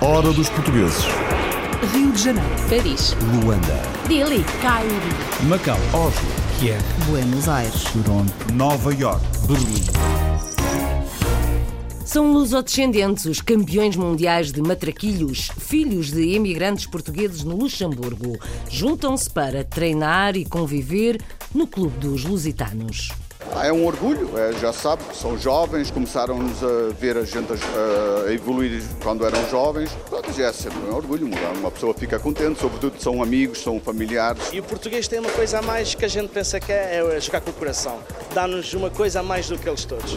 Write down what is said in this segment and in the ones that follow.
Hora dos portugueses. Rio de Janeiro, Paris, Luanda. Delhi, Cairo, Macau, Oslo. Kiev, Buenos Aires. Toronto. Nova York. Berlim. São lusodescendentes os campeões mundiais de matraquilhos, filhos de imigrantes portugueses no Luxemburgo. Juntam-se para treinar e conviver no Clube dos Lusitanos. Ah, É um orgulho, é, já sabe, são jovens, começaram-nos a ver a gente a, a evoluir quando eram jovens. Pronto, já é sempre um orgulho, uma pessoa fica contente, sobretudo são amigos, são familiares. E o português tem uma coisa a mais que a gente pensa que é, é jogar com o coração. Dá-nos uma coisa a mais do que eles todos.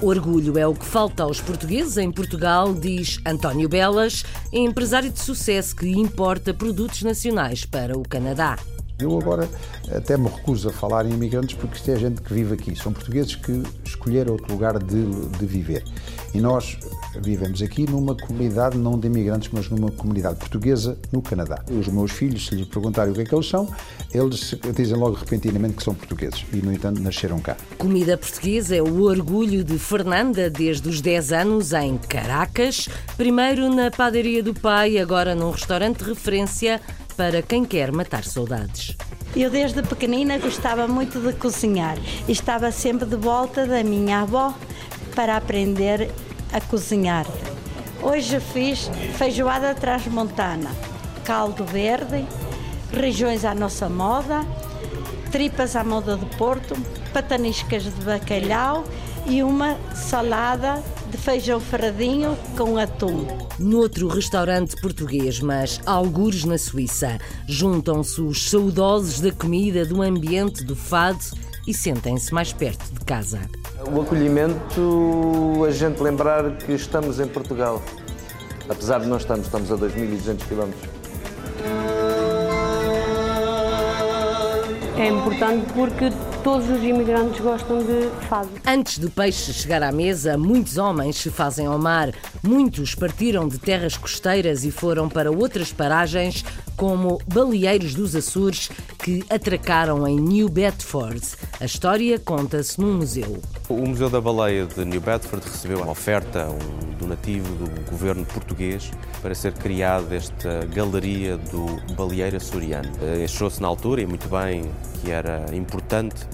Orgulho é o que falta aos portugueses em Portugal, diz António Belas, empresário de sucesso que importa produtos nacionais para o Canadá. Eu agora até me recuso a falar em imigrantes porque isto é gente que vive aqui. São portugueses que escolheram outro lugar de, de viver. E nós vivemos aqui numa comunidade não de imigrantes, mas numa comunidade portuguesa no Canadá. Os meus filhos, se lhes perguntarem o que é que eles são, eles dizem logo repentinamente que são portugueses e, no entanto, nasceram cá. Comida portuguesa é o orgulho de Fernanda desde os 10 anos em Caracas, primeiro na padaria do pai, agora num restaurante de referência para quem quer matar saudades. Eu desde pequenina gostava muito de cozinhar e estava sempre de volta da minha avó para aprender a cozinhar. Hoje fiz feijoada transmontana, caldo verde, regiões à nossa moda, tripas à moda de Porto, pataniscas de bacalhau e uma salada de feijão ferradinho com atum. Noutro restaurante português, mas algures na Suíça, juntam-se os saudosos da comida, do ambiente, do fado e sentem-se mais perto de casa. O acolhimento, a gente lembrar que estamos em Portugal. Apesar de não estarmos, estamos a 2.200 km. É importante porque todos os imigrantes gostam de fado. Antes do peixe chegar à mesa, muitos homens se fazem ao mar. Muitos partiram de terras costeiras e foram para outras paragens, como baleeiros dos Açores, que atracaram em New Bedford. A história conta-se num museu. O Museu da Baleia de New Bedford recebeu uma oferta, um donativo do governo português para ser criada esta galeria do baleeiro açoriano. Eh, Achou-se na altura, e muito bem, que era importante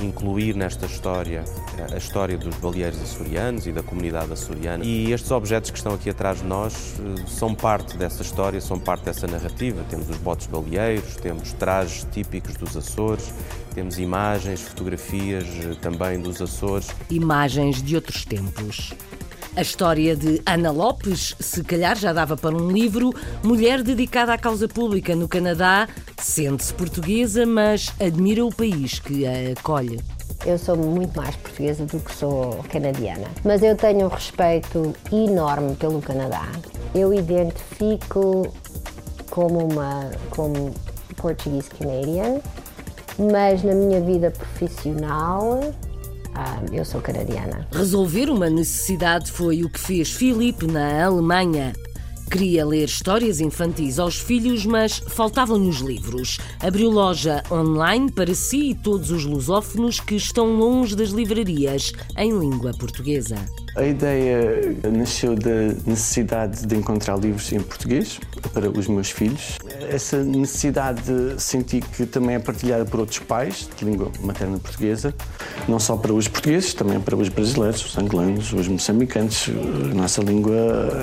incluir nesta história eh, a história dos baleeiros açorianos e da comunidade açoriana. E estes objetos que estão aqui atrás de nós eh, são parte dessa história, são parte dessa narrativa. Temos os botes baleeiros, temos trajes típicos dos Açores, temos imagens, fotografias eh, também dos Açores. Imagens de outros tempos. A história de Ana Lopes, se calhar já dava para um livro, mulher dedicada à causa pública no Canadá, sente-se portuguesa, mas admira o país que a acolhe. Eu sou muito mais portuguesa do que sou canadiana, mas eu tenho um respeito enorme pelo Canadá. Eu identifico como uma como português canadian, mas na minha vida profissional ah, eu sou canadiana. Resolver uma necessidade foi o que fez Filipe na Alemanha. Queria ler histórias infantis aos filhos, mas faltavam-lhe os livros. Abriu loja online para si e todos os lusófonos que estão longe das livrarias em língua portuguesa. A ideia nasceu da necessidade de encontrar livros em português para os meus filhos. Essa necessidade senti que também é partilhada por outros pais de língua materna portuguesa, não só para os portugueses, também para os brasileiros, os angolanos, os moçambicanos. A nossa língua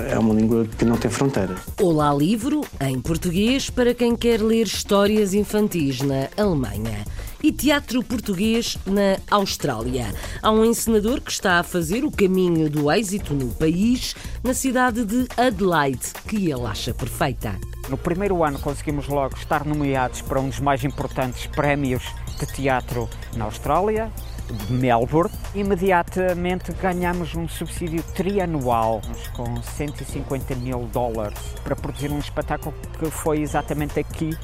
é uma língua que não tem fronteiras. Olá Livro, em português, para quem quer ler histórias infantis na Alemanha. E teatro português na Austrália. Há um encenador que está a fazer o caminho do êxito no país, na cidade de Adelaide, que ele acha perfeita. No primeiro ano conseguimos logo estar nomeados para um dos mais importantes prémios de teatro na Austrália, de Melbourne. Imediatamente ganhamos um subsídio trianual com 150 mil dólares para produzir um espetáculo que foi exatamente aqui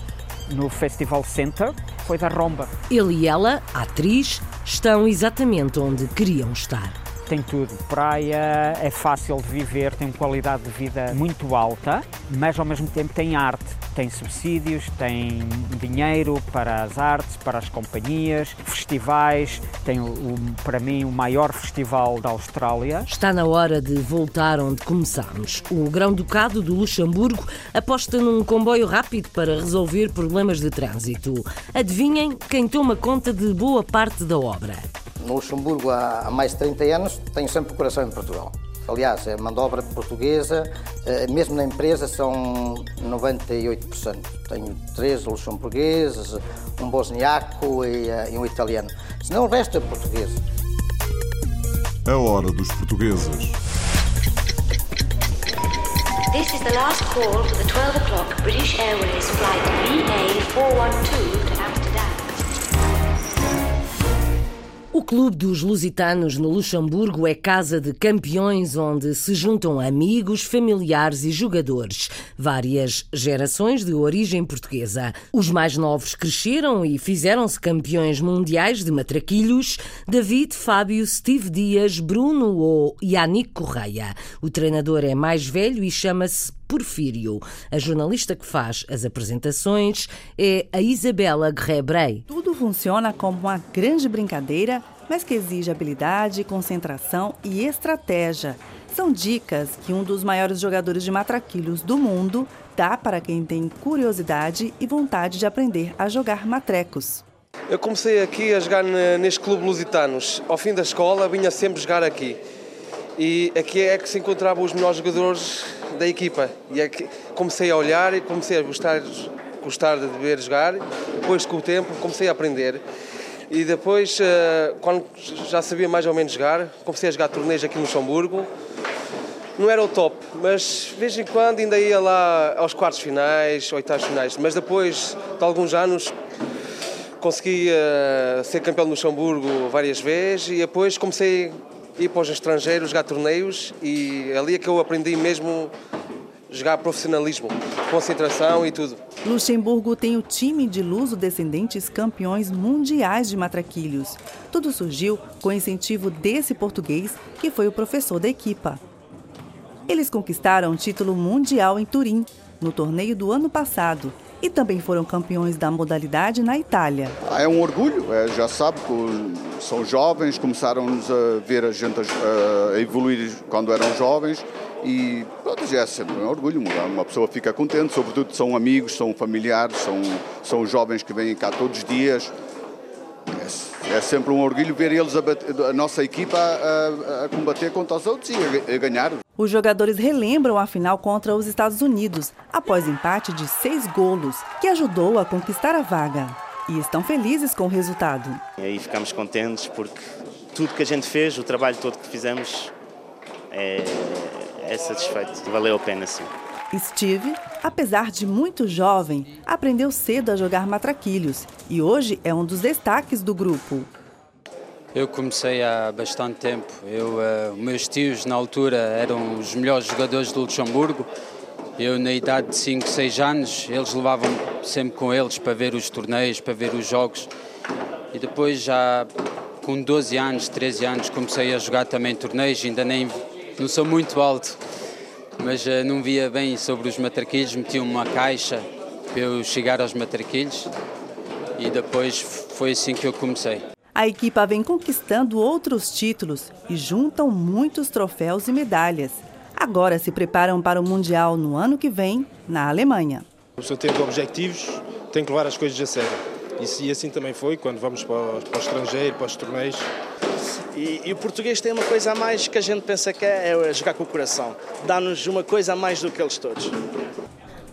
no Festival Center, foi da Romba. Ele e ela, a atriz, estão exatamente onde queriam estar. Tem tudo. Praia é fácil de viver, tem qualidade de vida muito alta, mas ao mesmo tempo tem arte, tem subsídios, tem dinheiro para as artes, para as companhias, festivais, tem o, para mim o maior festival da Austrália. Está na hora de voltar onde começámos. O Grão-Ducado do Luxemburgo aposta num comboio rápido para resolver problemas de trânsito. Adivinhem quem toma conta de boa parte da obra no Luxemburgo há, mais de 30 anos, tenho sempre o coração em Portugal. Aliás, a mão de obra portuguesa, eh, mesmo na empresa, são 98%. Tenho três luxemburgueses, um bosniaco eh, e, um italiano. Senão o resto é português. A hora dos portugueses. This is the last call for the 12 o'clock British Airways flight VA412 Clube dos Lusitanos no Luxemburgo é casa de campeões onde se juntam amigos, familiares e jogadores, várias gerações de origem portuguesa. Os mais novos cresceram e fizeram-se campeões mundiais de matraquilhos: David, Fábio, Steve Dias, Bruno ou Yannick Correia. O treinador é mais velho e chama-se Porfírio. A jornalista que faz as apresentações é a Isabela Guerrebrei. Tudo funciona como uma grande brincadeira, mas que exige habilidade, concentração e estratégia. São dicas que um dos maiores jogadores de matraquilhos do mundo dá para quem tem curiosidade e vontade de aprender a jogar matrecos. Eu comecei aqui a jogar neste clube Lusitanos. Ao fim da escola vinha sempre jogar aqui. E aqui é que se encontravam os melhores jogadores da equipa. E é que comecei a olhar e comecei a gostar, gostar de ver jogar. Depois, com o tempo, comecei a aprender. E depois, eh, quando já sabia mais ou menos jogar, comecei a jogar torneios aqui no Luxemburgo. Não era o top, mas de vez em quando ainda ia lá aos quartos finais, oitavos finais. Mas depois de alguns anos consegui uh, ser campeão do Luxemburgo várias vezes e depois comecei ir para os estrangeiros jogar torneios e ali é que eu aprendi mesmo jogar profissionalismo, concentração e tudo. Luxemburgo tem o time de luso-descendentes campeões mundiais de matraquilhos. Tudo surgiu com o incentivo desse português, que foi o professor da equipa. Eles conquistaram o título mundial em Turim, no torneio do ano passado, e também foram campeões da modalidade na Itália. É um orgulho, é, já sabe que são jovens, começaram a ver a gente a, a evoluir quando eram jovens e pronto, é sempre um orgulho, uma pessoa fica contente, sobretudo são amigos, são familiares, são, são jovens que vêm cá todos os dias. É, é sempre um orgulho ver eles, a, a nossa equipa, a, a, combater contra os outros e a ganhar. Os jogadores relembram a final contra os Estados Unidos, após empate de seis golos, que ajudou a conquistar a vaga. E estão felizes com o resultado. E aí ficamos contentes porque tudo que a gente fez, o trabalho todo que fizemos, é, é satisfeito. Valeu a pena, sim. Steve, apesar de muito jovem, aprendeu cedo a jogar matraquilhos e hoje é um dos destaques do grupo. Eu comecei há bastante tempo. Eu, uh, meus tios, na altura, eram os melhores jogadores do Luxemburgo. Eu, na idade de 5, 6 anos, eles levavam sempre com eles para ver os torneios, para ver os jogos. E depois, já com 12 anos, 13 anos, comecei a jogar também torneios. Ainda nem não sou muito alto, mas uh, não via bem sobre os matraquilhos. Meti uma caixa para eu chegar aos matraquilhos e depois foi assim que eu comecei. A equipa vem conquistando outros títulos e juntam muitos troféus e medalhas. Agora se preparam para o Mundial no ano que vem, na Alemanha. O senhor tem objetivos, tem que levar as coisas a sério. E assim também foi quando vamos para o, para o estrangeiro, para os torneios. E, e, o português tem uma coisa a mais que a gente pensa que é, é jogar com o coração. Dá-nos uma coisa a mais do que eles todos.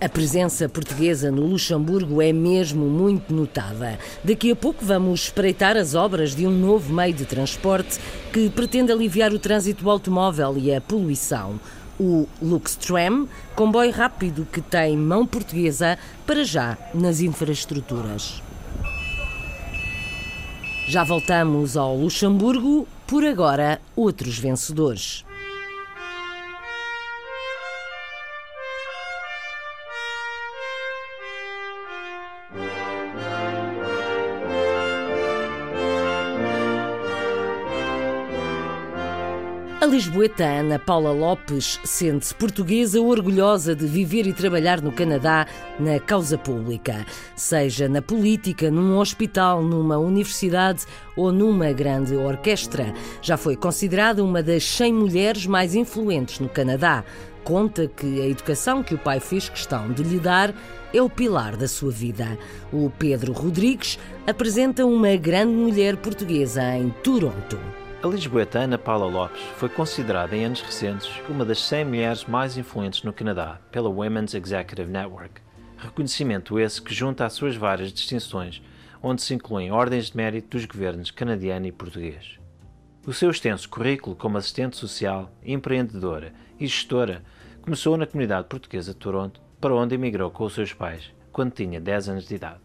A presença portuguesa no Luxemburgo é mesmo muito notada. Daqui a pouco vamos espreitar as obras de um novo meio de transporte que pretende aliviar o trânsito automóvel e a poluição. O Luxtram, comboio rápido que tem mão portuguesa para já nas infraestruturas. Já voltamos ao Luxemburgo, por agora outros vencedores. A lisboeta Ana Paula Lopes sente-se portuguesa orgulhosa de viver e trabalhar no Canadá na causa pública, seja na política, num hospital, numa universidade ou numa grande orquestra. Já foi considerada uma das 100 mulheres mais influentes no Canadá. Conta que a educação que o pai fez questão de lhe dar é o pilar da sua vida. O Pedro Rodrigues apresenta uma grande mulher portuguesa em Toronto. A lisboeta Ana Paula Lopes foi considerada em anos recentes uma das 100 mulheres mais influentes no Canadá pela Women's Executive Network. Reconhecimento esse que junta às suas várias distinções, onde se incluem ordens de mérito dos governos canadiano e português. O seu extenso currículo como assistente social, empreendedora e gestora começou na comunidade portuguesa de Toronto, para onde emigrou com os seus pais quando tinha 10 anos de idade.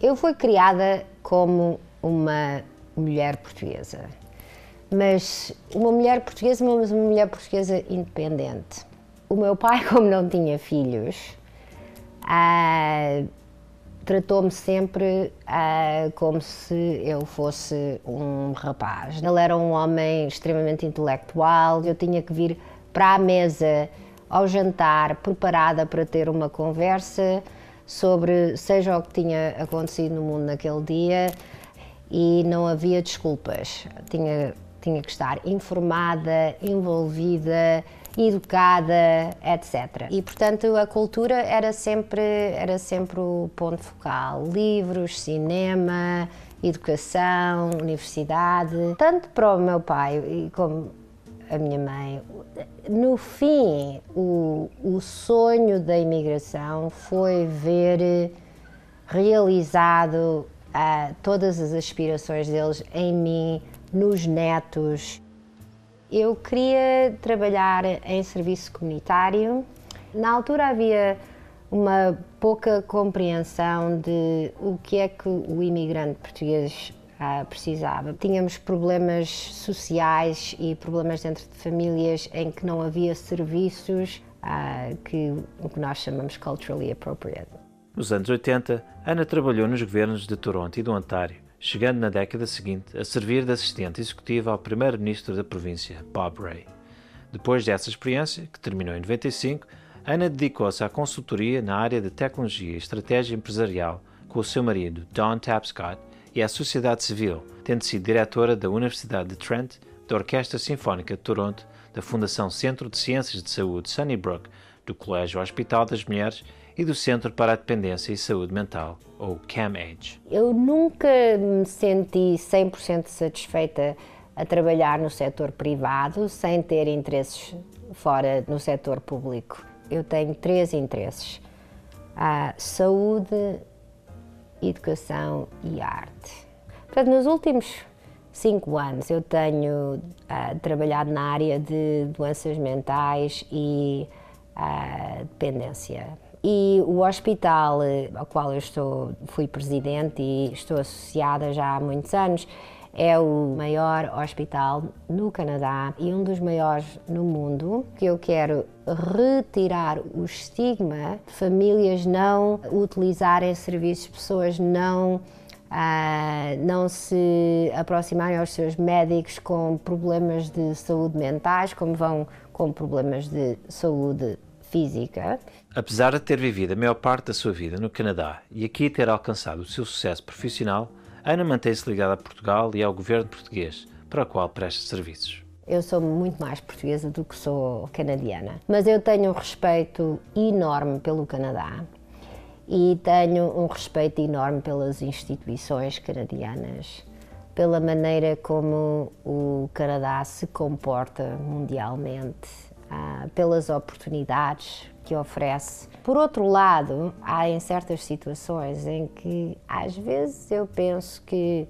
Eu fui criada como uma mulher portuguesa mas uma mulher portuguesa, mas uma mulher portuguesa independente. O meu pai, como não tinha filhos, ah, tratou-me sempre ah, como se eu fosse um rapaz. Ele era um homem extremamente intelectual, eu tinha que vir para a mesa ao jantar preparada para ter uma conversa sobre seja o que tinha acontecido no mundo naquele dia e não havia desculpas. Tinha tinha que estar informada, envolvida, educada, etc. E portanto a cultura era sempre era sempre o ponto focal, livros, cinema, educação, universidade, tanto para o meu pai como a minha mãe. No fim, o, o sonho da imigração foi ver realizado uh, todas as aspirações deles em mim nos netos. Eu queria trabalhar em serviço comunitário. Na altura havia uma pouca compreensão de o que é que o imigrante português ah, precisava. Tínhamos problemas sociais e problemas dentro de famílias em que não havia serviços ah, que o que nós chamamos culturally appropriate. Nos anos 80, Ana trabalhou nos governos de Toronto e do Ontário chegando na década seguinte a servir de assistente executiva ao primeiro-ministro da província, Bob Ray. Depois dessa experiência, que terminou em 95, Ana dedicou-se à consultoria na área de tecnologia e estratégia empresarial com o seu marido, Don Tapscott, e à sociedade civil, tendo sido diretora da Universidade de Trent, da Orquestra Sinfónica de Toronto, da Fundação Centro de Ciências de Saúde Sunnybrook, do Colégio Hospital das Mulheres e do Centro para a Dependência e Saúde Mental, ou CAMAGE. Eu nunca me senti 100% satisfeita a trabalhar no setor privado sem ter interesses fora no setor público. Eu tenho três interesses: a saúde, educação e arte. Portanto, nos últimos cinco anos eu tenho uh, trabalhado na área de doenças mentais e uh, dependência. E o hospital eh, ao qual eu estou, fui presidente e estou associada já há muitos anos, é o maior hospital no Canadá e um dos maiores no mundo, que eu quero retirar o estigma de famílias não utilizarem serviços, pessoas não Uh, não se aproximarem aos seus médicos com problemas de saúde mentais, como vão com problemas de saúde física. Apesar de ter vivido a maior parte da sua vida no Canadá e aqui ter alcançado o seu sucesso profissional, Ana mantém-se ligada a Portugal e ao governo português, para o qual presta serviços. Eu sou muito mais portuguesa do que sou canadiana, mas eu tenho um respeito enorme pelo Canadá e tenho um respeito enorme pelas instituições canadianas, pela maneira como o Canadá se comporta mundialmente ah, pelas oportunidades que oferece. Por outro lado, há em certas situações em que às vezes eu penso que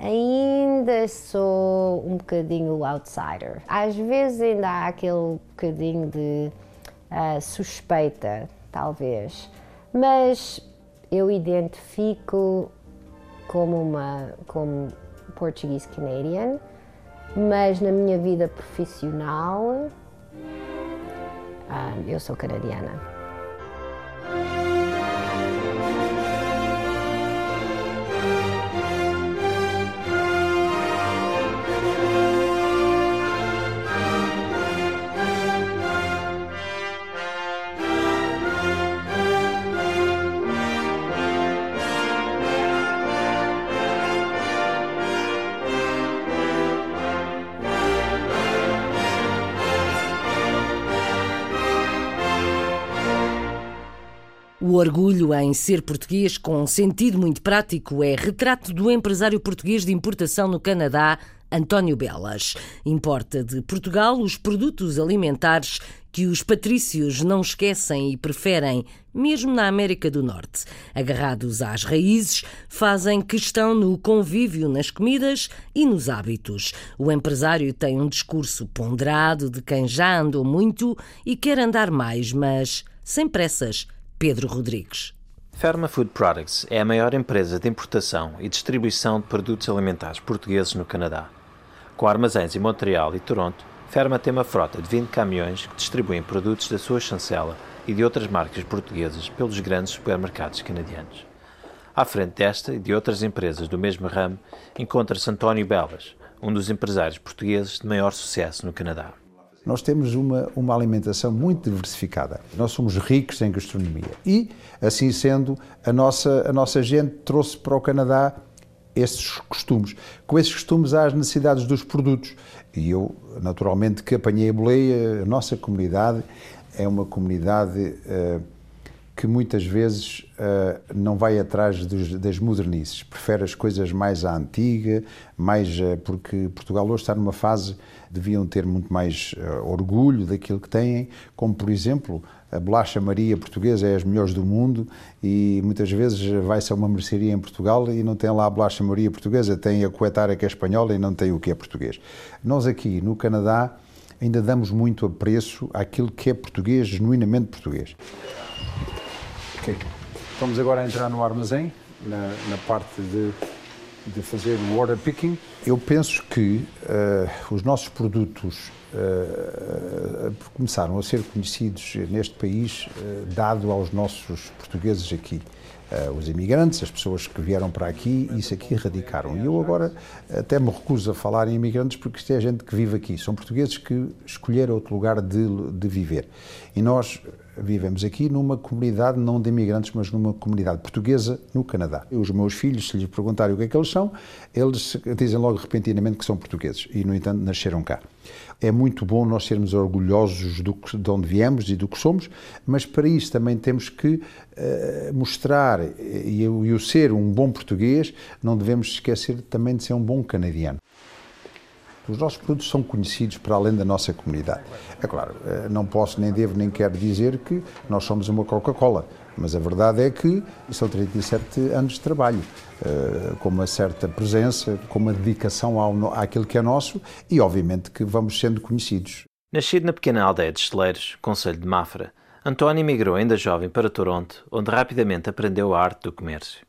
ainda sou um bocadinho outsider. Às vezes ainda há aquele bocadinho de uh, suspeita, talvez, mas eu identifico como uma como português canadian, mas na minha vida profissional eu sou canadiana. Orgulho em ser português, com um sentido muito prático, é retrato do empresário português de importação no Canadá, António Belas. Importa de Portugal os produtos alimentares que os patrícios não esquecem e preferem, mesmo na América do Norte. Agarrados às raízes, fazem questão no convívio nas comidas e nos hábitos. O empresário tem um discurso ponderado de quem já andou muito e quer andar mais, mas sem pressas Pedro Rodrigues. Ferma Food Products é a maior empresa de importação e distribuição de produtos alimentares portugueses no Canadá. Com armazéns em Montreal e Toronto, Ferma tem uma frota de 20 caminhões que distribuem produtos da sua chancela e de outras marcas portuguesas pelos grandes supermercados canadianos. À frente desta e de outras empresas do mesmo ramo, encontra-se António Belas, um dos empresários portugueses de maior sucesso no Canadá. Nós temos uma, uma alimentação muito diversificada. Nós somos ricos em gastronomia. E, assim sendo, a nossa, a nossa gente trouxe para o Canadá esses costumes. Com esses costumes há as necessidades dos produtos. E eu, naturalmente, que apanhei a boleia, a nossa comunidade é uma comunidade uh, que muitas vezes uh, não vai atrás dos, das modernices, prefere as coisas mais à antiga, mais uh, porque Portugal hoje está numa fase deviam ter muito mais uh, orgulho daquilo que têm, como por exemplo a bolacha Maria portuguesa é as melhores do mundo e muitas vezes vai-se a uma mercearia em Portugal e não tem lá a bolacha Maria portuguesa, tem a coetária que é espanhola e não tem o que é português. Nós aqui no Canadá ainda damos muito apreço àquilo que é português, genuinamente português. Ok. Vamos agora entrar no armazém, na, na parte de, de fazer o order picking. Eu penso que uh, os nossos produtos uh, começaram a ser conhecidos neste país, uh, dado aos nossos portugueses aqui. Uh, os imigrantes, as pessoas que vieram para aqui isso aqui radicaram. E eu agora até me recuso a falar em imigrantes porque isto é gente que vive aqui. São portugueses que escolheram outro lugar de, de viver. E nós vivemos aqui numa comunidade não de imigrantes, mas numa comunidade portuguesa no Canadá. Os meus filhos, se lhes perguntarem o que é que eles são, eles dizem logo repentinamente que são portugueses e, no entanto, nasceram cá. É muito bom nós sermos orgulhosos do que, de onde viemos e do que somos, mas para isso também temos que uh, mostrar, e, e o ser um bom português, não devemos esquecer também de ser um bom canadiano. Os nossos produtos são conhecidos para além da nossa comunidade. É claro, eh, não posso, nem devo, nem quero dizer que nós somos uma Coca-Cola, mas a verdade é que são 37 anos de trabalho, eh, com uma certa presença, com uma dedicação ao, àquilo que é nosso e, obviamente, que vamos sendo conhecidos. Nascido na pequena aldeia de Esteleiros, Conselho de Mafra, António emigrou ainda jovem para Toronto, onde rapidamente aprendeu a arte do comércio.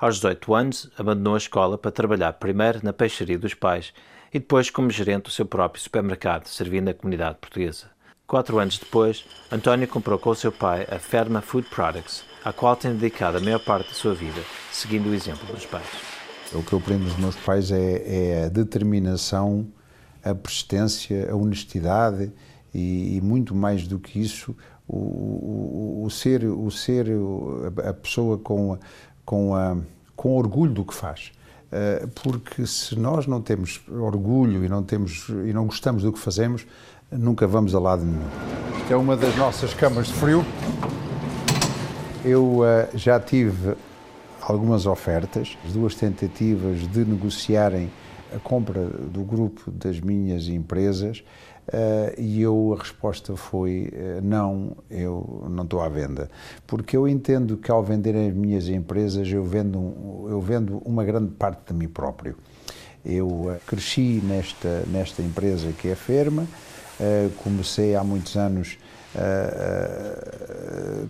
Aos 18 anos, abandonou a escola para trabalhar primeiro na peixaria dos pais e depois como gerente do seu próprio supermercado, servindo a comunidade portuguesa. Quatro anos depois, António comprou com o seu pai a Ferma Food Products, à qual tem dedicado a maior parte da sua vida, seguindo o exemplo dos pais. O que eu aprendo dos meus pais é, é a determinação, a persistência, a honestidade e, e muito mais do que isso, o, o, o ser, o ser a pessoa com, com, a, com orgulho do que faz. Eh, porque se nós não temos orgulho e não, temos, e não gostamos do que fazemos, nunca vamos a lado nenhum. Isto é uma das nossas camas de frio. Eu uh, já tive algumas ofertas, duas tentativas de negociarem a compra do grupo das minhas empresas Uh, e eu, a resposta foi uh, não, eu não estou à venda. Porque eu entendo que ao vender as minhas empresas eu vendo, eu vendo uma grande parte de mim próprio. Eu uh, cresci nesta, nesta empresa que é a Ferma, comecei há muitos anos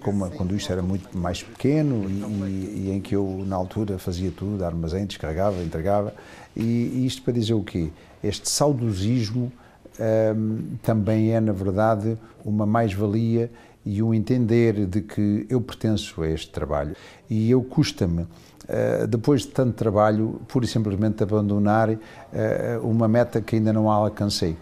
como, quando isto era muito mais pequeno e, e, em que eu na altura fazia tudo, armazém, descarregava, entregava e, e isto para dizer o quê? Este saudosismo um, também é, na verdade, uma mais-valia e um entender de que eu pertenço a este trabalho. E eu custa-me, uh, depois de tanto trabalho, pura e simplesmente abandonar uh, uma meta que ainda não alcancei.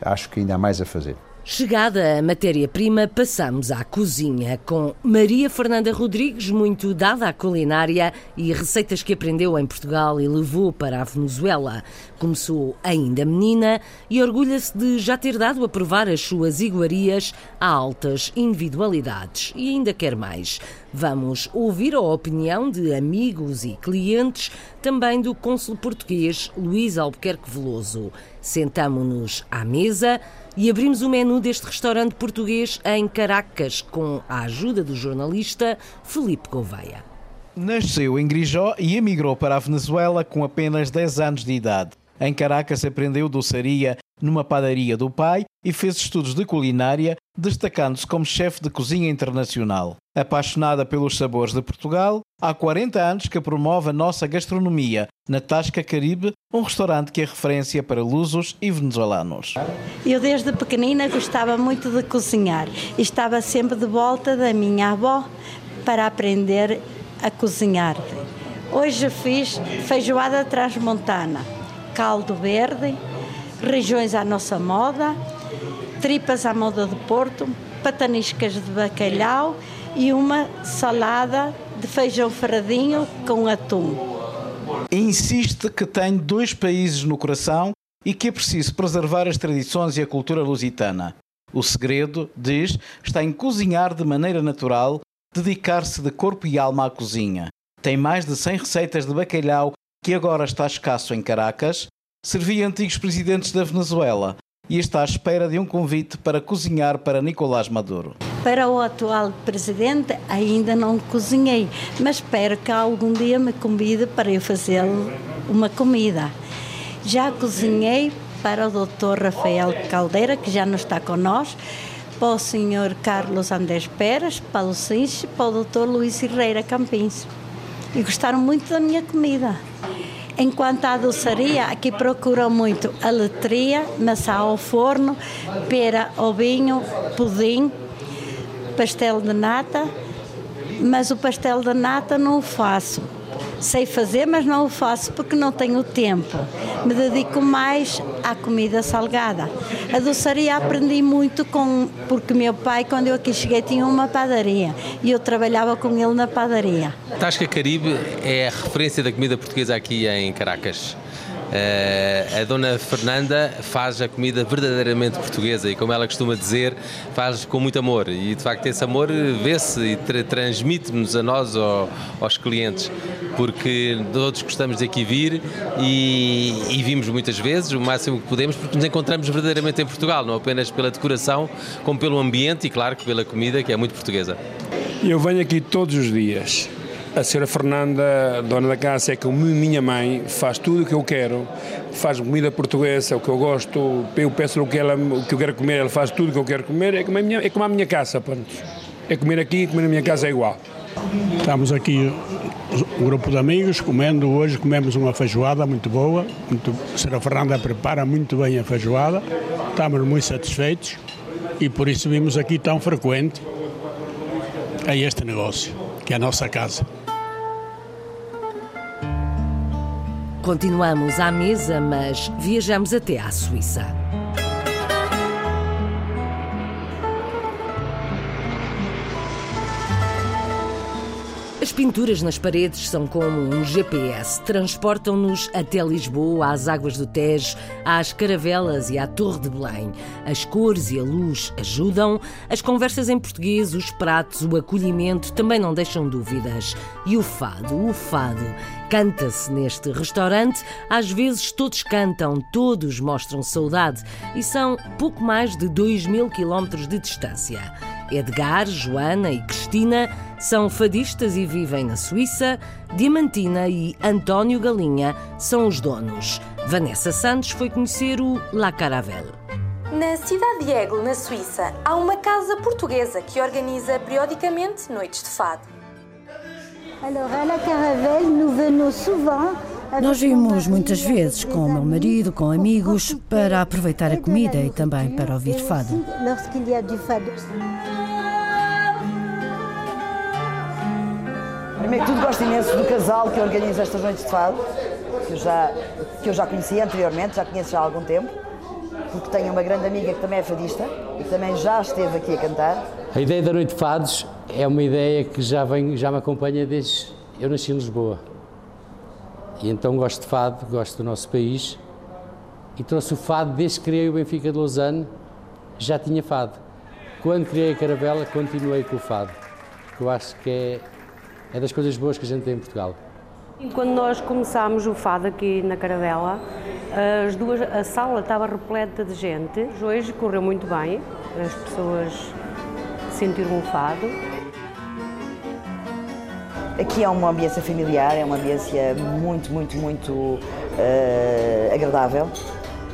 Acho que ainda há mais a fazer. Chegada a matéria-prima, passamos à cozinha com Maria Fernanda Rodrigues, muito dada à culinária e receitas que aprendeu em Portugal e levou para a Venezuela. Começou ainda menina e orgulha-se de já ter dado a provar as suas iguarias a altas individualidades e ainda quer mais. Vamos ouvir a opinião de amigos e clientes, também do cônsul português Luís Albuquerque Veloso. Sentamo-nos à mesa e abrimos o menu deste restaurante português em Caracas com a ajuda do jornalista Felipe Gouveia. Nasceu em Grijó e emigrou para a Venezuela com apenas 10 anos de idade. Em Caracas aprendeu doçaria numa padaria do pai e fez estudos de culinária, destacando-se como chefe de cozinha internacional. Apaixonada pelos sabores de Portugal, há 40 anos que promove a nossa gastronomia na Tasca Caribe, um restaurante que é referência para lusos e venezuelanos. Eu desde pequenina gostava muito de cozinhar e estava sempre de volta da minha avó para aprender a cozinhar. Hoje fiz feijoada transmontana, caldo verde, regiões à nossa moda, tripas à moda de Porto, pataniscas de bacalhau e uma salada de feijão ferradinho com atum. Insiste que tem dois países no coração e que é preciso preservar as tradições e a cultura lusitana. O segredo, diz, está em cozinhar de maneira natural, dedicar-se de corpo e alma à cozinha. Tem mais de 100 receitas de bacalhau que agora está escasso em Caracas, servia antigos presidentes da Venezuela e está à espera de um convite para cozinhar para Nicolás Maduro. Para o atual presidente ainda não cozinhei, mas espero que algum dia me convide para eu fazer uma comida. Já cozinhei para o Dr. Rafael Caldeira, que já não está conosco, para o Sr. Carlos Andrés Pérez, para o Cinche, para o Dr. Luís Herrera Campins. E gostaram muito da minha comida. Enquanto a doçaria, aqui procuram muito a letria, maçã ao forno, pera ao vinho, pudim, pastel de nata, mas o pastel de nata não o faço. Sei fazer, mas não o faço porque não tenho tempo. Me dedico mais à comida salgada. A doçaria aprendi muito com porque meu pai, quando eu aqui cheguei, tinha uma padaria e eu trabalhava com ele na padaria. Tasca Caribe é a referência da comida portuguesa aqui em Caracas. Uh, a dona Fernanda faz a comida verdadeiramente portuguesa e, como ela costuma dizer, faz com muito amor. E de facto, esse amor vê-se e tra transmite-nos a nós, ao, aos clientes, porque todos gostamos de aqui vir e, e vimos muitas vezes, o máximo que podemos, porque nos encontramos verdadeiramente em Portugal, não apenas pela decoração, como pelo ambiente e, claro, que pela comida, que é muito portuguesa. Eu venho aqui todos os dias a senhora Fernanda, dona da casa, é como minha mãe, faz tudo o que eu quero, faz comida portuguesa, o que eu gosto, eu peço o que, ela, o que eu quero comer, ela faz tudo o que eu quero comer, é como a minha, é como a minha casa, pronto. É comer aqui e comer na minha casa é igual. Estamos aqui, um grupo de amigos, comendo hoje, comemos uma feijoada muito boa, muito, a senhora Fernanda prepara muito bem a feijoada, estamos muito satisfeitos e por isso vimos aqui tão frequente a este negócio, que é a nossa casa. Continuamos à mesa, mas viajamos até à Suíça. Pinturas nas paredes são como um GPS, transportam-nos até Lisboa, às águas do Tejo, às caravelas e à Torre de Belém. As cores e a luz ajudam, as conversas em português, os pratos, o acolhimento também não deixam dúvidas. E o fado, o fado, canta-se neste restaurante, às vezes todos cantam, todos mostram saudade e são pouco mais de 2 mil quilómetros de distância. Edgar, Joana e Cristina são fadistas e vivem na Suíça. Diamantina e António Galinha são os donos. Vanessa Santos foi conhecer o La Caravelle. Na cidade de Aigle, na Suíça, há uma casa portuguesa que organiza periodicamente noites de fado. Nós vimos muitas vezes com o meu marido, com amigos, para aproveitar a comida e também para ouvir fado. Primeiro que tudo, gosto imenso do casal que organiza estas noites de fado, que eu já, que eu já conhecia anteriormente, já conheço já há algum tempo. porque tenho uma grande amiga que também é fadista e também já esteve aqui a cantar. A ideia da Noite de Fados é uma ideia que já, vem, já me acompanha desde eu nasci em Lisboa. E então gosto de fado, gosto do nosso país e trouxe o fado desde que criei o Benfica de Lausanne, já tinha fado. Quando criei a Caravela, continuei com o fado, que eu acho que é, é das coisas boas que a gente tem em Portugal. Quando nós começámos o fado aqui na Caravela, as duas, a sala estava repleta de gente. Hoje correu muito bem, as pessoas sentiram o fado. Aqui é uma ambiência familiar, é uma ambiência muito, muito, muito uh, agradável.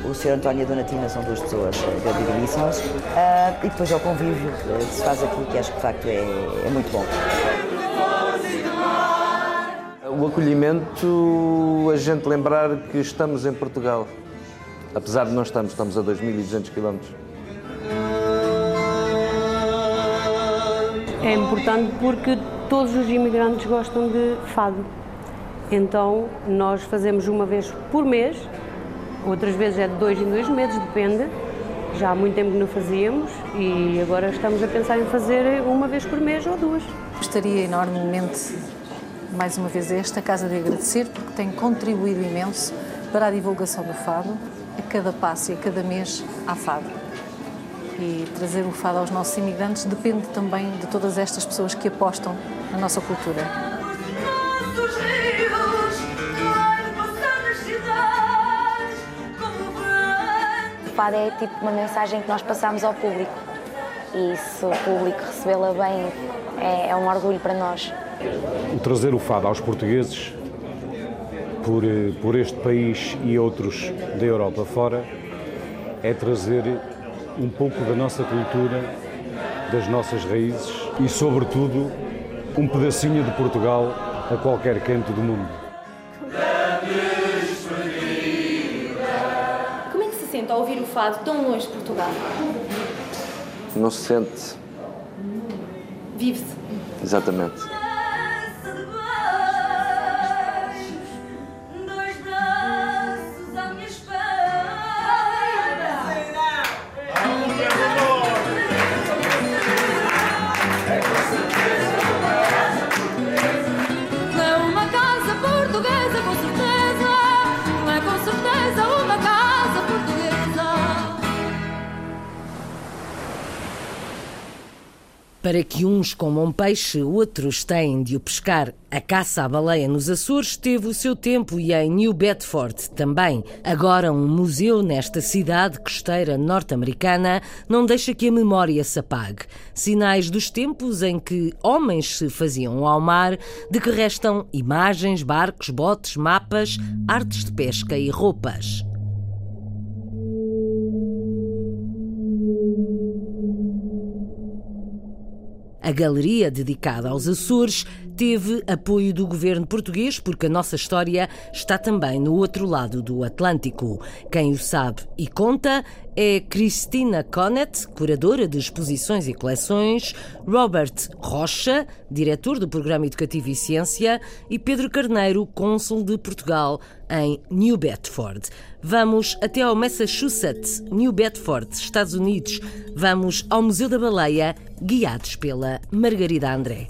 O Sr. António e a Dona Tina são duas pessoas agradabilíssimas. Uh, e depois é o convívio que se faz aqui, que acho que de facto é, é muito bom. O acolhimento, a gente lembrar que estamos em Portugal. Apesar de não estamos, estamos a 2.200 km. É importante porque todos os imigrantes gostam de fado. Então nós fazemos uma vez por mês, outras vezes é de dois em dois meses, depende. Já há muito tempo que não fazíamos e agora estamos a pensar em fazer uma vez por mês ou duas. Gostaria enormemente, mais uma vez, a esta casa de agradecer porque tem contribuído imenso para a divulgação do fado. A cada passo e a cada mês há fado e trazer o fado aos nossos imigrantes depende também de todas estas pessoas que apostam na nossa cultura. O fado é tipo uma mensagem que nós passamos ao público e se o público recebê-la bem é, é um orgulho para nós. O trazer o fado aos portugueses por, por este país e outros da Europa fora é trazer um pouco da nossa cultura, das nossas raízes e, sobretudo, um pedacinho de Portugal a qualquer canto do mundo. Como é que se sente ao ouvir o fado tão longe de Portugal? Não se sente. Vive-se. Exatamente. Uns comam peixe, outros têm de o pescar. A caça à baleia nos Açores teve o seu tempo e em New Bedford também. Agora, um museu nesta cidade costeira norte-americana não deixa que a memória se apague. Sinais dos tempos em que homens se faziam ao mar, de que restam imagens, barcos, botes, mapas, artes de pesca e roupas. A galeria dedicada aos Açores teve apoio do governo português, porque a nossa história está também no outro lado do Atlântico. Quem o sabe e conta é Cristina Connet, curadora de exposições e coleções, Robert Rocha, diretor do Programa Educativo e Ciência, e Pedro Carneiro, cônsul de Portugal em New Bedford. Vamos até ao Massachusetts, New Bedford, Estados Unidos. Vamos ao Museu da Baleia, guiados pela Margarida André.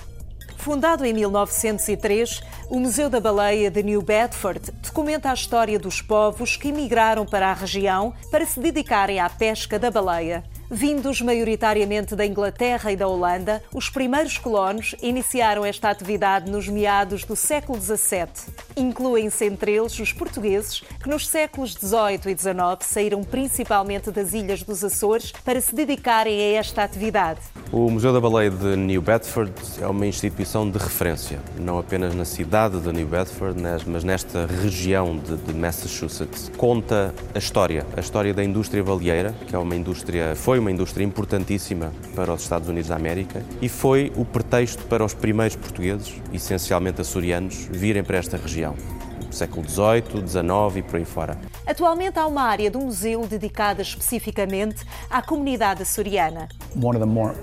Fundado em 1903, o Museu da Baleia de New Bedford documenta a história dos povos que emigraram para a região para se dedicarem à pesca da baleia. Vindos maioritariamente da Inglaterra e da Holanda, os primeiros colonos iniciaram esta atividade nos meados do século XVII. Incluem-se entre eles os portugueses, que nos séculos XVIII e XIX saíram principalmente das ilhas dos Açores para se dedicarem a esta atividade. O Museu da Baleia de New Bedford é uma instituição de referência, não apenas na cidade de New Bedford, mas nesta região de, Massachusetts. Conta a história, a história da indústria baleeira, que é uma indústria, foi uma indústria importantíssima para os Estados Unidos da América e foi o pretexto para os primeiros portugueses, essencialmente açorianos, virem para esta região século XVIII, XIX e por aí fora. Atualmente há uma área do museu dedicada especificamente à comunidade açoriana. One of the more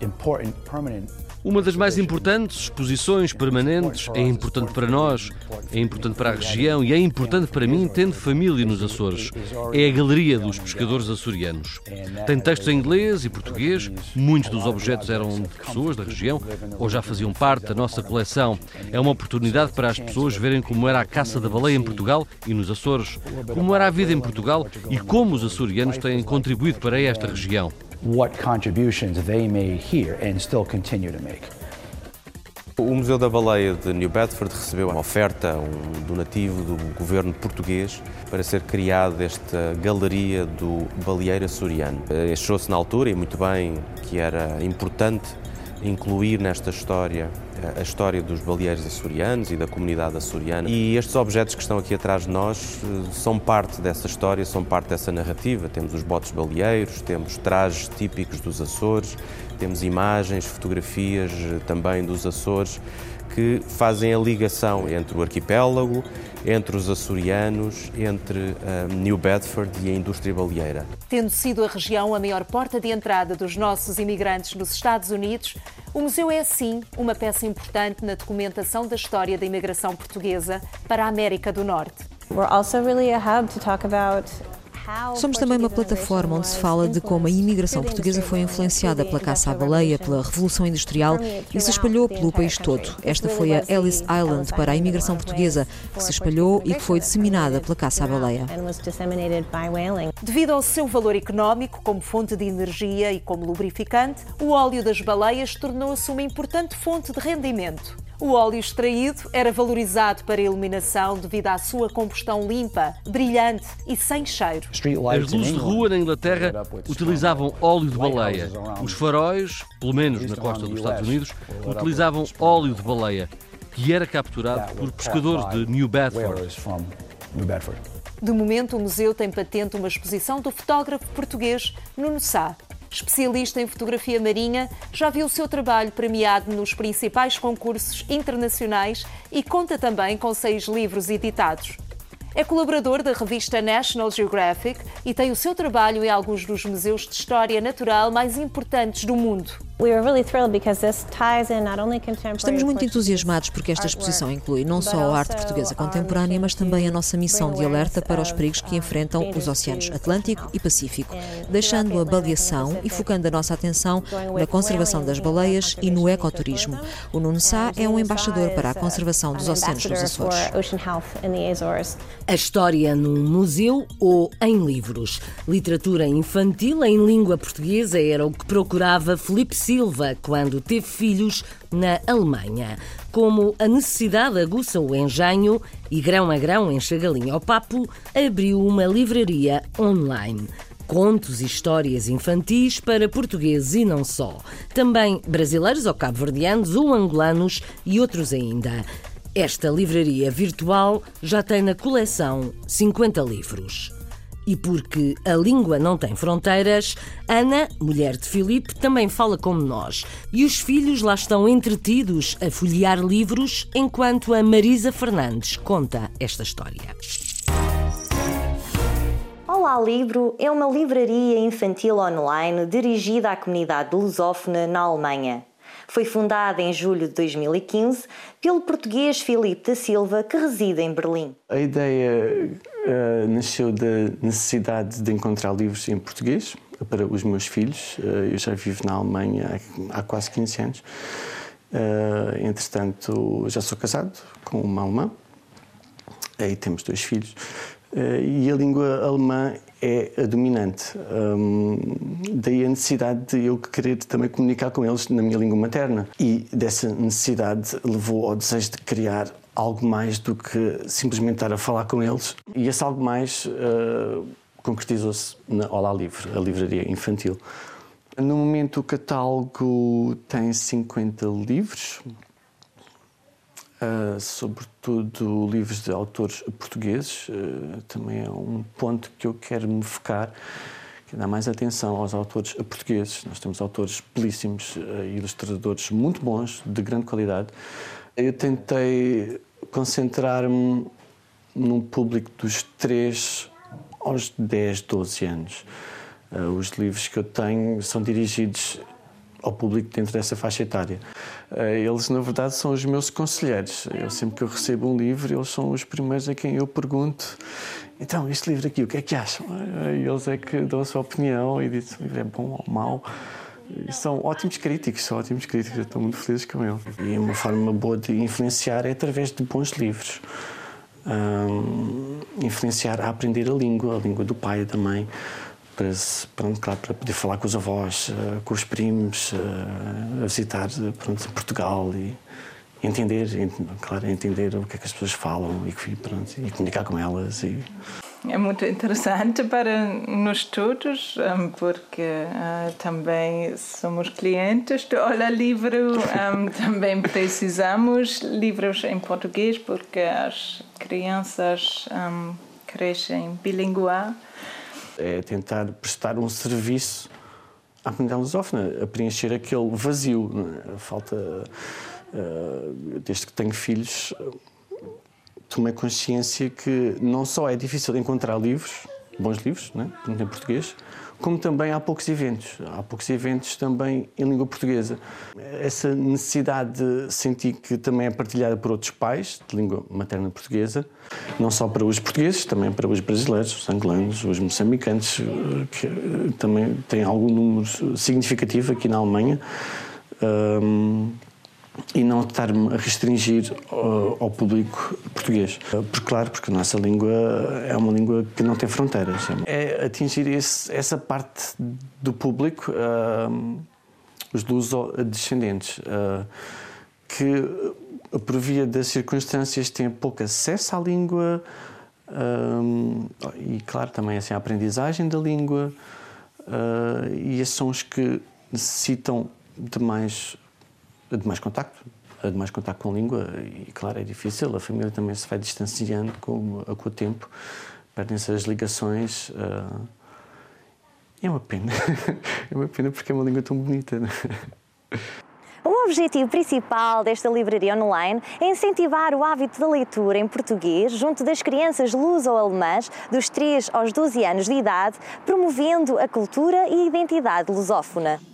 important permanent uma das mais importantes exposições permanentes, é importante para nós, é importante para a região e é importante para mim, tendo família nos Açores. É a Galeria dos Pescadores Açorianos. Tem textos em inglês e português, muitos dos objetos eram de pessoas da região ou já faziam parte da nossa coleção. É uma oportunidade para as pessoas verem como era a caça da baleia em Portugal e nos Açores, como era a vida em Portugal e como os açorianos têm contribuído para esta região. What contributions they made here and still continue to make. O Museu da Baleia de New Bedford recebeu uma oferta, um donativo do governo português para ser criada esta galeria do baleeiro açoriano. Achou-se na altura, e muito bem, que era importante incluir nesta história a história dos baleeiros açorianos e da comunidade açoriana. E estes objetos que estão aqui atrás de nós eh, são parte dessa história, são parte dessa narrativa. Temos os botes baleeiros, temos trajes típicos dos Açores, temos imagens, fotografias eh, também dos Açores que fazem a ligação entre o arquipélago, entre os açorianos, entre uh, New Bedford e a indústria baleeira. Tendo sido a região a maior porta de entrada dos nossos imigrantes nos Estados Unidos, o museu é, sim, uma peça importante na documentação da história da imigração portuguesa para a América do Norte. We're also really a hub to talk about Somos também uma plataforma onde se fala de como a imigração portuguesa foi influenciada pela caça à baleia, pela Revolução Industrial e se espalhou pelo país todo. Esta foi a Ellis Island para a imigração portuguesa, que se espalhou e que foi disseminada pela caça à baleia. Devido ao seu valor económico como fonte de energia e como lubrificante, o óleo das baleias tornou-se uma importante fonte de rendimento. O óleo extraído era valorizado para a iluminação devido à sua combustão limpa, brilhante e sem cheiro. As luzes de rua na Inglaterra utilizavam óleo de baleia. Os faróis, pelo menos na costa dos Estados Unidos, utilizavam óleo de baleia, que era capturado por pescadores de New Bedford. De momento, o museu tem patente uma exposição do fotógrafo português Nuno Sá, especialista em fotografia marinha, já viu o seu trabalho premiado nos principais concursos internacionais e conta também com seis livros editados. É colaborador da revista National Geographic e tem o seu trabalho em alguns dos museus de história natural mais importantes do mundo. Estamos muito entusiasmados porque esta exposição inclui não só a arte portuguesa contemporânea, mas também a nossa missão de alerta para os perigos que enfrentam os oceanos Atlântico e Pacífico, deixando a baleação e focando a nossa atenção na conservação das baleias e no ecoturismo. O Nuno Sá é um embaixador para a conservação dos oceanos dos Açores. A história num museu ou em livros. Literatura infantil em língua portuguesa era o que procurava Felipe Silva quando teve filhos na Alemanha. Como a necessidade aguça o engenho e grão a grão enche a ao papo, abriu uma livraria online contos e histórias infantis para portugueses e não só. Também brasileiros ou cabo-verdianos ou angolanos e outros ainda. Esta livraria virtual já tem na coleção 50 livros. E porque a língua não tem fronteiras, Ana, mulher de Filipe, também fala como nós. E os filhos lá estão entretidos a folhear livros enquanto a Marisa Fernandes conta esta história. Olá Livro é uma livraria infantil online dirigida à comunidade lusófona na Alemanha. Foi fundada em julho de 2015 pelo português Filipe da Silva, que reside em Berlim. A ideia uh, nasceu da necessidade de encontrar livros em português para os meus filhos. Uh, eu já vivo na Alemanha há, há quase 15 anos. Uh, entretanto, já sou casado com uma alemã. Aí temos dois filhos. E a língua alemã é a dominante. Um, daí a necessidade de eu querer também comunicar com eles na minha língua materna. E dessa necessidade levou ao desejo de criar algo mais do que simplesmente estar a falar com eles. E esse algo mais uh, concretizou-se na Olá Livre, a livraria infantil. No momento, o catálogo tem 50 livros, Uh, sobretudo livros de autores portugueses. Uh, também é um ponto que eu quero me focar, que dá mais atenção aos autores portugueses. Nós temos autores belíssimos, uh, ilustradores muito bons, de grande qualidade. Eu tentei concentrar-me num público dos 3 aos 10, 12 anos. os livros que eu tenho são dirigidos ao público dentro dessa faixa etária. Eh, eles, na verdade, são os meus conselheiros. Eu, sempre que eu recebo um livro, eles são os primeiros a quem eu pergunto então, este livro aqui, o que é que acham? E eles é que dão a sua opinião e dizem se o livro é bom ou mau. E são ótimos críticos, são ótimos críticos, eu estou muito feliz com eles. E uma forma boa de influenciar é através de bons livros. Um, influenciar a aprender a língua, a língua do pai e da mãe, para, pronto, claro, para poder falar com os avós, uh, com os primos, uh, a visitar pronto, Portugal e entender, claro, entender o que é que as pessoas falam e, pronto, e comunicar com elas. E... É muito interessante para nós todos, porque uh, também somos clientes do Olha Livro, um, também precisamos livros em português, porque as crianças um, crescem bilingual. É tentar prestar um serviço à comunidade lusófona, a preencher aquele vazio, é? falta eh, desde que tenho filhos, tomei consciência que não só é difícil encontrar livros, bons livros, né, em português, como também há poucos eventos. Há poucos eventos também em língua portuguesa. Essa necessidade de sentir que também é partilhada por outros pais de língua materna portuguesa, não só para os portugueses, também para os brasileiros, os angolanos, os moçambicanos, eh, que eh, também têm algum número significativo aqui na Alemanha. Um, e não estar-me a restringir ao, ao, público português. Porque, claro, porque a nossa língua é uma língua que não tem fronteiras. É atingir esse, essa parte do público, uh, os luso-descendentes, que, por via das circunstâncias, têm pouco acesso à língua uh, e, claro, também assim, a aprendizagem da língua. e esses são os que necessitam de mais de mais contacto, de mais contacto com a língua e, claro, é difícil. A família também se vai distanciando com, com o tempo, perdem-se as ligações. Uh, é uma pena. é uma pena porque é uma língua tão bonita. O objetivo principal desta livraria online é incentivar o hábito da leitura em português junto das crianças luso-alemãs dos 3 aos 12 anos de idade, promovendo a cultura e a identidade lusófona.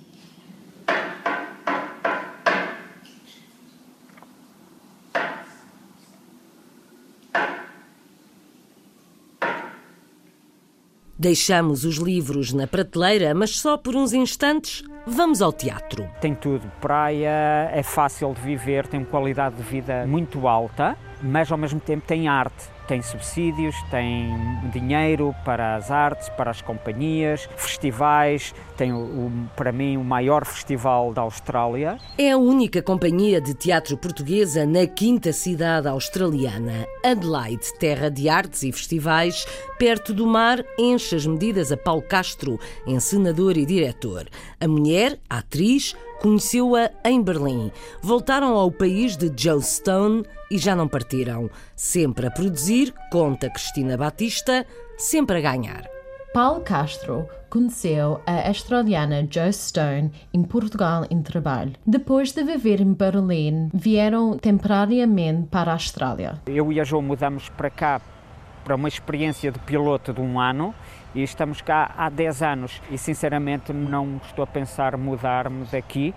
Deixamos os livros na prateleira, mas só por uns instantes vamos ao teatro. Tem tudo. Praia, é fácil de viver, tem qualidade de vida muito alta, mas ao mesmo tempo tem arte tem subsídios, tem dinheiro para as artes, para as companhias, festivais, tem o, para mim o maior festival da Austrália. É a única companhia de teatro portuguesa na quinta cidade australiana. Adelaide, terra de artes e festivais, perto do mar, enche as medidas a Paulo Castro, encenador e diretor. A mulher, atriz, Conheceu-a em Berlim. Voltaram ao país de Joe Stone e já não partiram. Sempre a produzir, conta Cristina Batista, sempre a ganhar. Paulo Castro conheceu a australiana Joe Stone em Portugal em trabalho. Depois de viver em Berlim, vieram temporariamente para a Austrália. Eu e a Joe mudamos para cá para uma experiência de piloto de um ano e estamos cá há 10 anos e sinceramente não estou a pensar mudar-me daqui.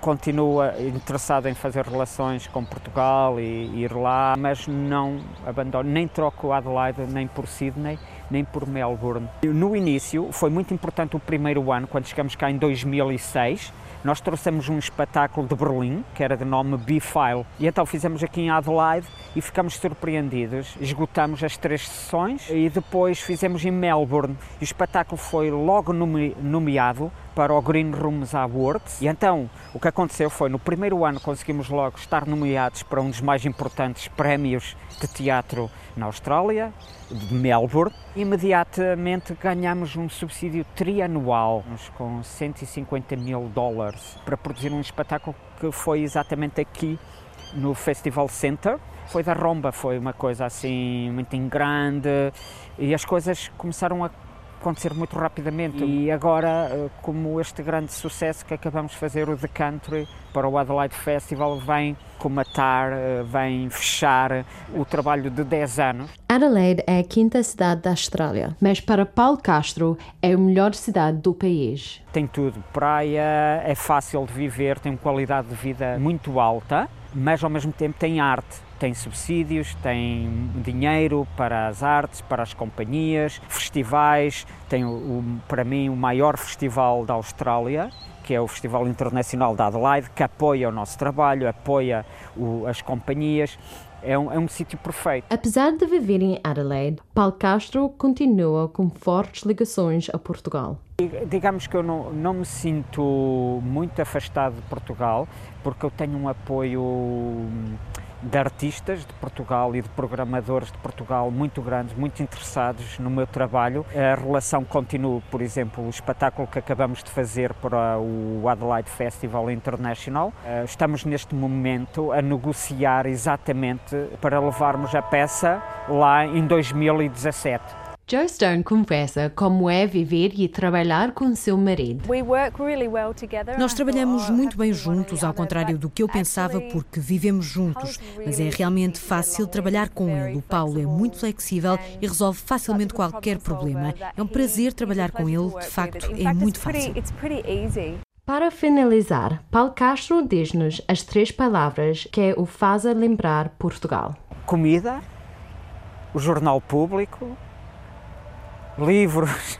Continuo interessado em fazer relações com Portugal e ir lá, mas não abandono, nem troco Adelaide nem por Sydney, nem por Melbourne. No início foi muito importante o primeiro ano, quando chegamos cá em 2006, nós trouxemos um espetáculo de Berlim, que era de nome B-File, e então fizemos aqui em Adelaide e ficamos surpreendidos. Esgotamos as três sessões e depois fizemos em Melbourne. E o espetáculo foi logo nomeado para o Green Rooms Awards. E então, o que aconteceu foi, no primeiro ano conseguimos logo estar nomeados para um dos mais importantes prémios de teatro na Austrália, de Melbourne. Imediatamente ganhamos um subsídio trianual, com 150 mil dólares, para produzir um espetáculo que foi exatamente aqui no Festival Center. Foi da Romba, foi uma coisa assim muito grande e as coisas começaram a acontecer muito rapidamente. E agora, eh, como este grande sucesso que acabamos de fazer, o The Country, para o Adelaide Festival, vem comatar, eh, vem fechar o trabalho de 10 anos. Adelaide é a quinta cidade da Austrália, mas para Paulo Castro é a melhor cidade do país. Tem tudo, praia, é fácil de viver, tem qualidade de vida muito alta, mas ao mesmo tempo tem arte tem subsídios, tem dinheiro para as artes, para as companhias, festivais, tem o, para mim o maior festival da Austrália, que é o Festival Internacional da Adelaide, que apoia o nosso trabalho, apoia o, as companhias. É um, é um sítio perfeito. Apesar de viver em Adelaide, Paulo Castro continua com fortes ligações a Portugal. Digamos que eu não, não me sinto muito afastado de Portugal, porque eu tenho um apoio de artistas de Portugal e de programadores de Portugal muito grandes, muito interessados no meu trabalho. A relação continua, por exemplo, o espetáculo que acabamos de fazer para o Adelaide Festival International. Eh, estamos neste momento a negociar exatamente para levarmos a peça lá em 2017. Joe Stone confessa como é viver e trabalhar com seu marido. Nós trabalhamos muito bem juntos, ao contrário do que eu pensava, porque vivemos juntos. Mas é realmente fácil trabalhar com ele. O Paulo é muito flexível e resolve facilmente qualquer problema. É um prazer trabalhar com ele, de facto, é muito fácil. Para finalizar, Paulo Castro diz-nos as três palavras que o fazem lembrar Portugal: comida, o jornal público livros.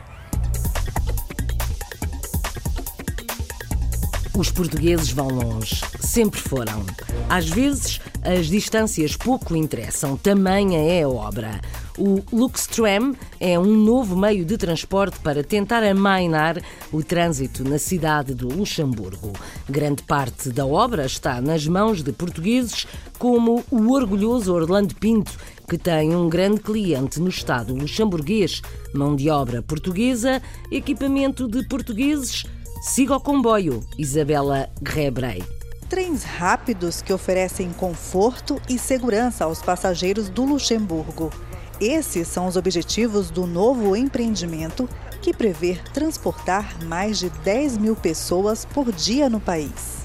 Os portugueses vão longe, sempre foram. Às vezes, as distâncias pouco interessam, tamanha é a obra. O Luxtram é um novo meio de transporte para tentar amainar o trânsito na cidade do Luxemburgo. Grande parte da obra está nas mãos de portugueses como o orgulhoso Orlando Pinto, que tem um grande cliente no Estado luxemburguês, mão de obra portuguesa, equipamento de portugueses. Siga o comboio, Isabela Guerrebrei. Trens rápidos que oferecem conforto e segurança aos passageiros do Luxemburgo. Esses são os objetivos do novo empreendimento que prevê transportar mais de 10 mil pessoas por dia no país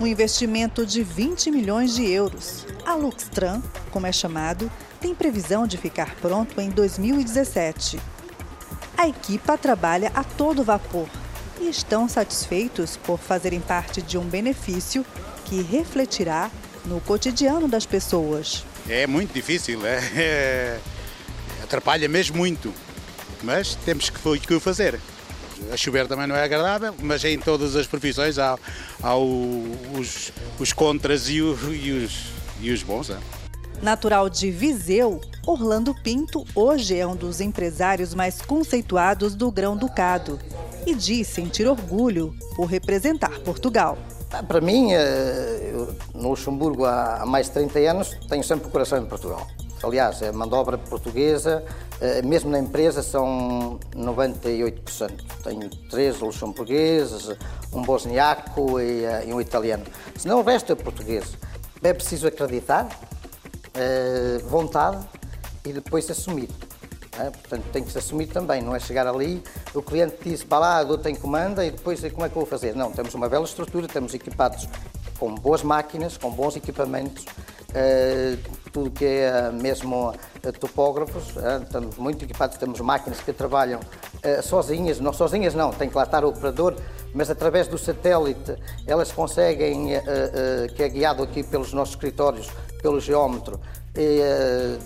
um investimento de 20 milhões de euros. A Luxtran, como é chamado, tem previsão de ficar pronto em 2017. A equipa trabalha a todo vapor e estão satisfeitos por fazerem parte de um benefício que refletirá no cotidiano das pessoas. É muito difícil, é, é atrapalha mesmo muito, mas temos que o fazer. A chover também não é agradável, mas em todas as profissões há, há o, os, os contras e, o, e, os, e os bons. É? Natural de Viseu, Orlando Pinto hoje é um dos empresários mais conceituados do Grão-Ducado e diz sentir orgulho por representar Portugal. Ah, para mim, eh, eu, no Luxemburgo há mais de 30 anos, tenho sempre o coração em Portugal. Aliás, a mão de obra portuguesa, eh, mesmo na empresa, são 98%. Tenho três luxemburgueses, um bosniaco e, eh, um italiano. Senão o resto é português. É preciso acreditar, eh, vontade e depois assumir. É? Portanto, tem que se assumir também, não é chegar ali, o cliente diz, vá lá, eu tenho comanda e depois como é que eu vou fazer? Não, temos uma bela estrutura, estamos equipados com boas máquinas, com bons equipamentos, tudo que é mesmo uh, topógrafos, estamos muito equipados, temos máquinas que trabalham sozinhas, não sozinhas não, tem que lá estar o operador, mas através do satélite elas conseguem, que é guiado aqui pelos nossos escritórios, pelo geómetro,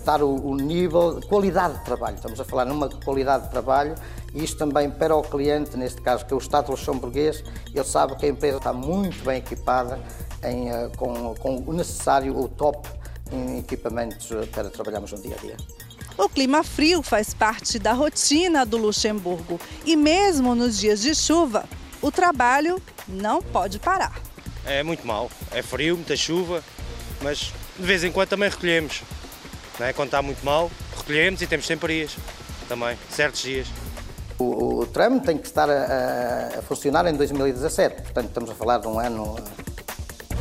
dar o nível, qualidade de trabalho. Estamos a falar numa qualidade de trabalho e isto também para o cliente, neste caso que é o Estado luxemburguês, ele sabe que a empresa está muito bem equipada em, com, com o necessário, o top em equipamentos para trabalharmos no dia a dia. O clima frio faz parte da rotina do Luxemburgo e mesmo nos dias de chuva, o trabalho não pode parar. É muito mal, é frio, muita chuva, mas de vez em quando também recolhemos. Não é? Quando está muito mal, recolhemos e temos temporias também, certos dias. O, o tram tem que estar a, a, funcionar em 2017, portanto estamos a falar de um ano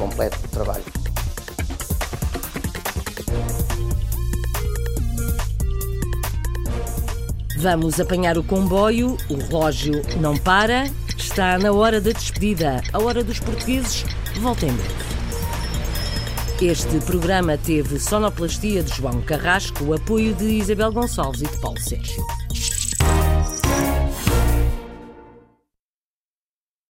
completo de trabalho. Vamos apanhar o comboio, o relógio não para, está na hora da despedida. A hora dos portugueses volta. Este programa teve sonoplastia de João Carrasco, apoio de Isabel Gonçalves e de Paulo Sérgio.